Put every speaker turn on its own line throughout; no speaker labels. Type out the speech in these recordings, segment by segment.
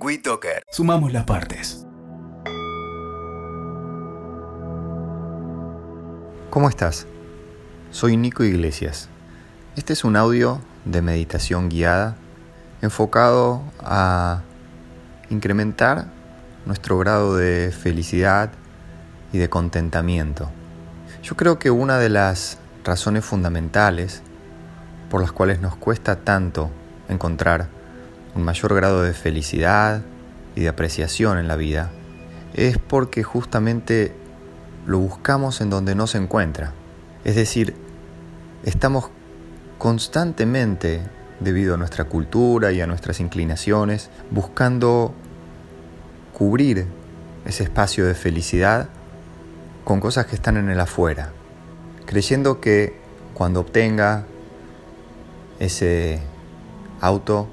WeToker. Sumamos las partes.
¿Cómo estás? Soy Nico Iglesias. Este es un audio de meditación guiada enfocado a incrementar nuestro grado de felicidad y de contentamiento. Yo creo que una de las razones fundamentales por las cuales nos cuesta tanto encontrar un mayor grado de felicidad y de apreciación en la vida es porque justamente lo buscamos en donde no se encuentra. Es decir, estamos constantemente, debido a nuestra cultura y a nuestras inclinaciones, buscando cubrir ese espacio de felicidad con cosas que están en el afuera, creyendo que cuando obtenga ese auto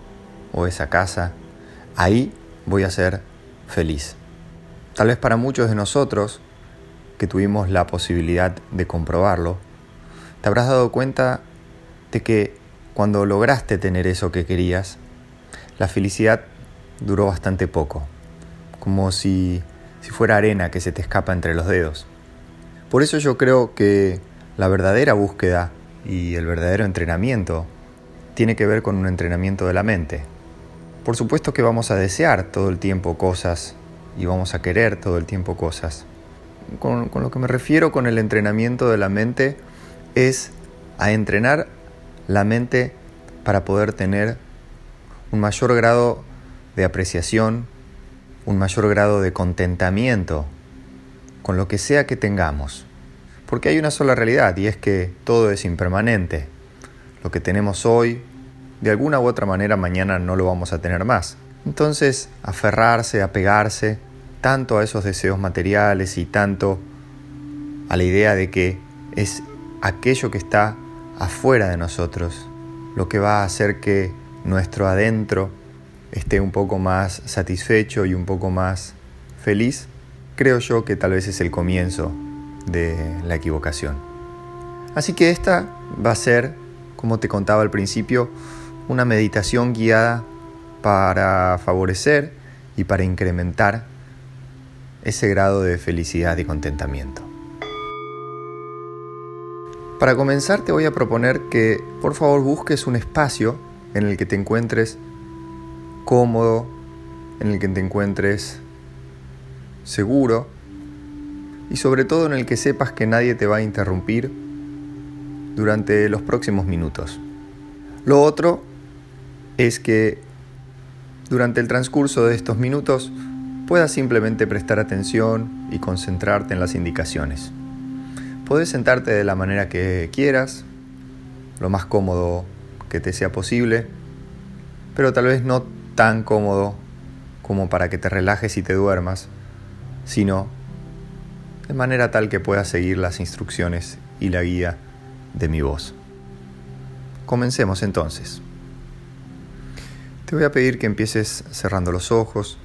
o esa casa, ahí voy a ser feliz. Tal vez para muchos de nosotros que tuvimos la posibilidad de comprobarlo, te habrás dado cuenta de que cuando lograste tener eso que querías, la felicidad duró bastante poco, como si, si fuera arena que se te escapa entre los dedos. Por eso yo creo que la verdadera búsqueda y el verdadero entrenamiento tiene que ver con un entrenamiento de la mente. Por supuesto que vamos a desear todo el tiempo cosas y vamos a querer todo el tiempo cosas. Con, lo que me refiero con el entrenamiento de la mente es a entrenar la mente para poder tener un mayor grado de apreciación, un mayor grado de contentamiento con lo que sea que tengamos. Porque hay una sola realidad y es que todo es impermanente. Lo que tenemos hoy de alguna u otra manera mañana no lo vamos a tener más. Entonces, aferrarse, apegarse tanto a esos deseos materiales y tanto a la idea de que es aquello que está afuera de nosotros lo que va a hacer que nuestro adentro esté un poco más satisfecho y un poco más feliz, creo yo que tal vez es el comienzo de la equivocación. Así que esta va a ser, como te contaba al principio, una meditación guiada para favorecer y para incrementar ese grado de felicidad y contentamiento. Para comenzar te voy a proponer que por favor busques un espacio en el que te encuentres cómodo, en el que te encuentres seguro y sobre todo en el que sepas que nadie te va a interrumpir durante los próximos minutos. Lo otro es que durante el transcurso de estos minutos puedas simplemente prestar atención y concentrarte en las indicaciones. Puedes sentarte de la manera que quieras, lo más cómodo que te sea posible, pero tal vez no tan cómodo como para que te relajes y te duermas, sino de manera tal que puedas seguir las instrucciones y la guía de mi voz. Comencemos entonces. Te voy a pedir que empieces cerrando los ojos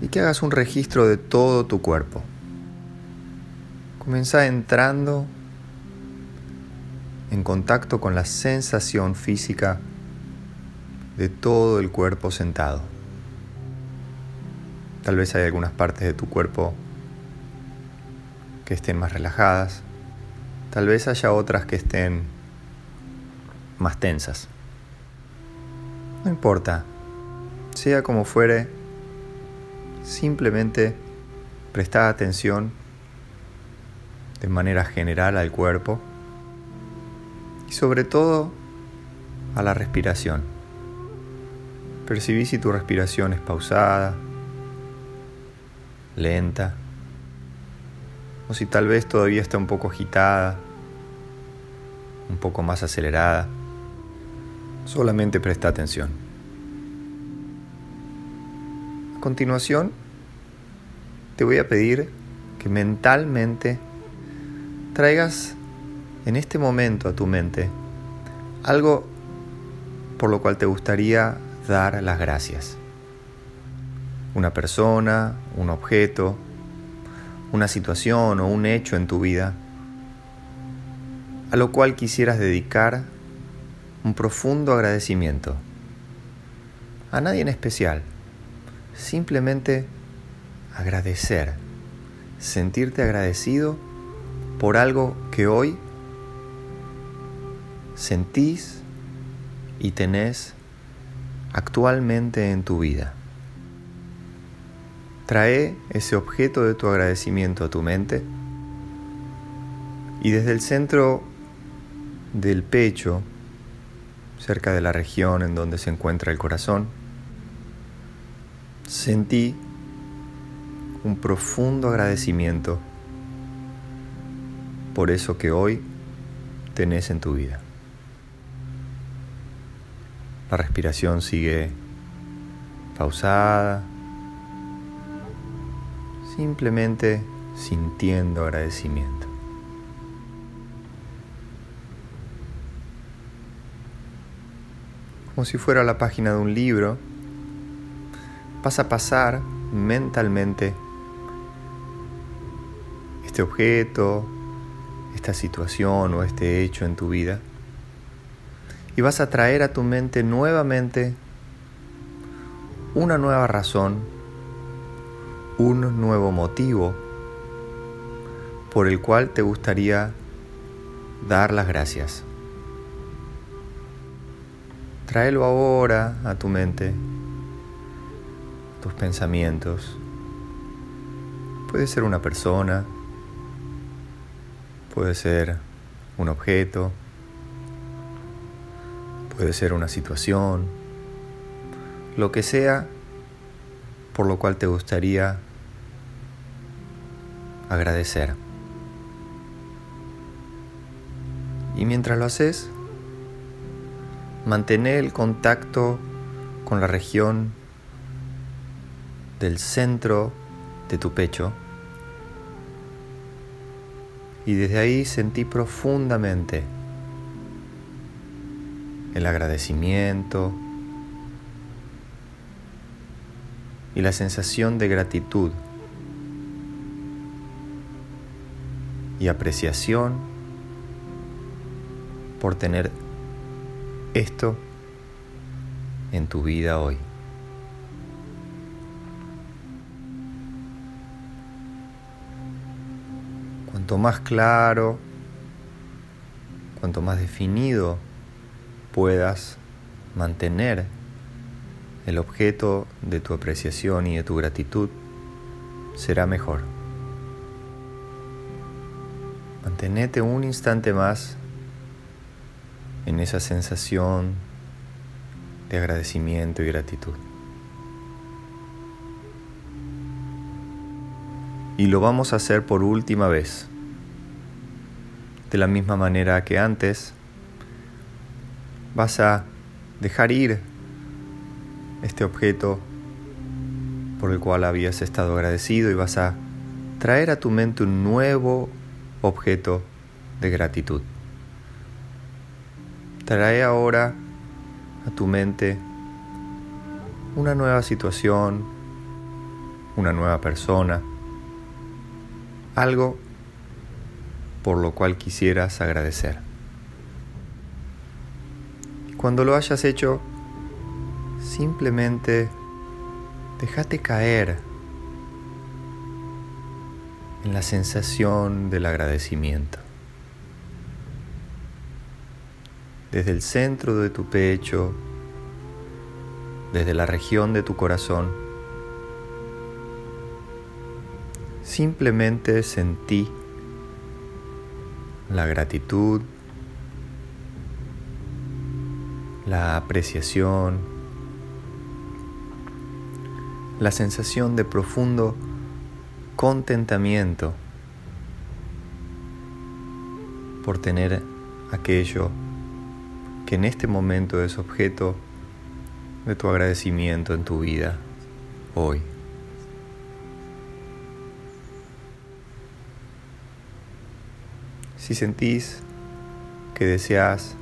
y que hagas un registro de todo tu cuerpo. Comienza entrando en contacto con la sensación física de todo el cuerpo sentado. Tal vez hay algunas partes de tu cuerpo que estén más relajadas, tal vez haya otras que estén más tensas. No importa, sea como fuere, simplemente presta atención de manera general al cuerpo y sobre todo a la respiración. Percibí si tu respiración es pausada, lenta, o si tal vez todavía está un poco agitada, un poco más acelerada. Solamente presta atención. A continuación, te voy a pedir que mentalmente traigas en este momento a tu mente algo por lo cual te gustaría dar las gracias. Una persona, un objeto, una situación o un hecho en tu vida a lo cual quisieras dedicar un profundo agradecimiento. A nadie en especial, simplemente agradecer, sentirte agradecido por algo que hoy sentís y tenés actualmente en tu vida. Trae ese objeto de tu agradecimiento a tu mente y desde el centro del pecho, cerca de la región en donde se encuentra el corazón, sentí un profundo agradecimiento por eso que hoy tenés en tu vida. La respiración sigue pausada, simplemente sintiendo agradecimiento. Como si fuera la página de un libro, vas a pasar mentalmente este objeto, esta situación o este hecho en tu vida y vas a traer a tu mente nuevamente una nueva razón, un nuevo motivo por el cual te gustaría dar las gracias. Tráelo ahora a tu mente, tus pensamientos. Puede ser una persona, puede ser un objeto, puede ser una situación, lo que sea por lo cual te gustaría agradecer. Y mientras lo haces, mantén el contacto con la región del centro de tu pecho. Y desde ahí sentí profundamente el agradecimiento y la sensación de gratitud y apreciación por tener esto en tu vida hoy. Cuanto más claro, cuanto más definido puedas mantener el objeto de tu apreciación y de tu gratitud, será mejor. Mantenete un instante más en esa sensación de agradecimiento y gratitud. Y lo vamos a hacer por última vez. De la misma manera que antes, vas a dejar ir este objeto por el cual habías estado agradecido y vas a traer a tu mente un nuevo objeto de gratitud. Trae ahora a tu mente una nueva situación, una nueva persona, algo por lo cual quisieras agradecer. Cuando lo hayas hecho, simplemente déjate caer en la sensación del agradecimiento. Desde el centro de tu pecho, desde la región de tu corazón, simplemente sentí la gratitud la apreciación, la sensación de profundo contentamiento por tener aquello en este momento es objeto de tu agradecimiento en tu vida hoy. Si sentís que deseas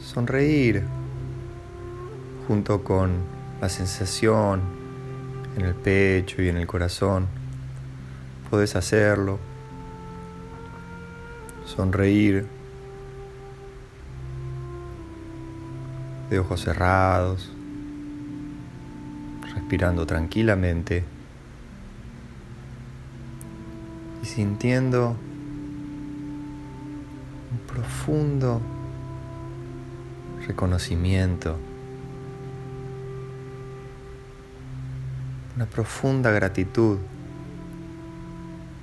sonreír junto con la sensación en el pecho y en el corazón. Puedes hacerlo. Sonreír de ojos cerrados, respirando tranquilamente y sintiendo un profundo reconocimiento, una profunda gratitud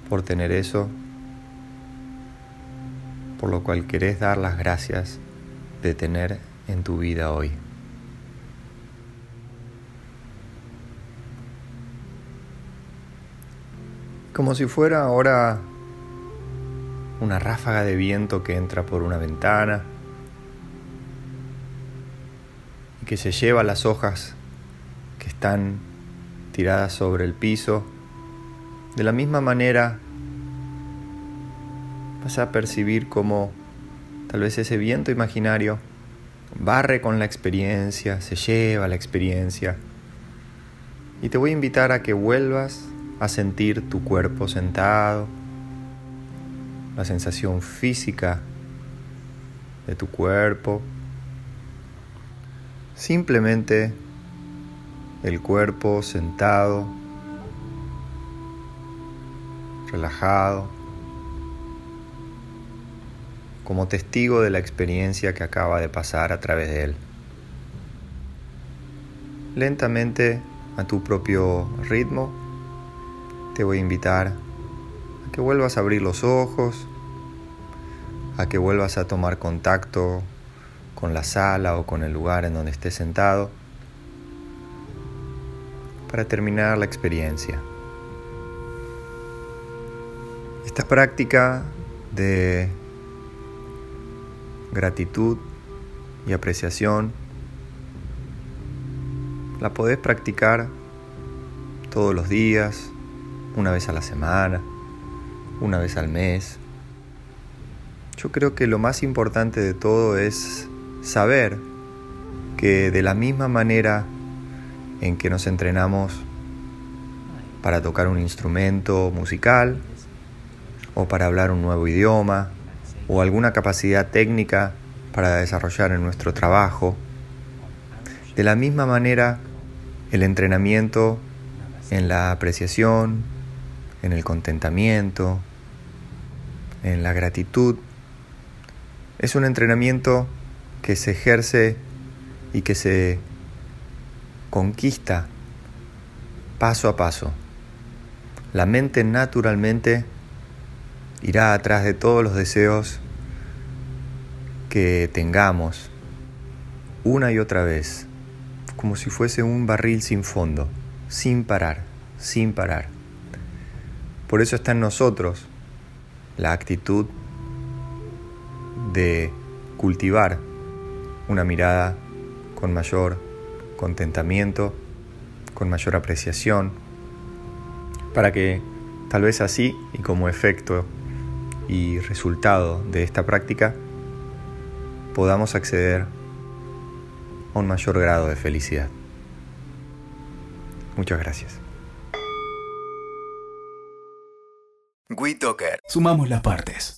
por tener eso, por lo cual querés dar las gracias de tener en tu vida hoy. Como si fuera ahora una ráfaga de viento que entra por una ventana y que se lleva las hojas que están tiradas sobre el piso. De la misma manera vas a percibir como tal vez ese viento imaginario barre con la experiencia, se lleva la experiencia. Y te voy a invitar a que vuelvas a sentir tu cuerpo sentado, la sensación física de tu cuerpo. Simplemente el cuerpo sentado, relajado, como testigo de la experiencia que acaba de pasar a través de él. Lentamente, a tu propio ritmo, te voy a invitar a que vuelvas a abrir los ojos, a que vuelvas a tomar contacto con la sala o con el lugar en donde estés sentado para terminar la experiencia. Esta práctica de gratitud y apreciación la podés practicar todos los días, una vez a la semana, una vez al mes. Yo creo que lo más importante de todo es saber que de la misma manera en que nos entrenamos para tocar un instrumento musical o para hablar un nuevo idioma o alguna capacidad técnica para desarrollar en nuestro trabajo, de la misma manera el entrenamiento en la apreciación, en el contentamiento, en la gratitud. Es un entrenamiento que se ejerce y que se conquista paso a paso. La mente naturalmente irá atrás de todos los deseos que tengamos una y otra vez, como si fuese un barril sin fondo, sin parar, sin parar. Por eso está en nosotros la actitud de cultivar una mirada con mayor contentamiento, con mayor apreciación, para que tal vez así y como efecto y resultado de esta práctica podamos acceder a un mayor grado de felicidad. Muchas gracias.
Sumamos las partes.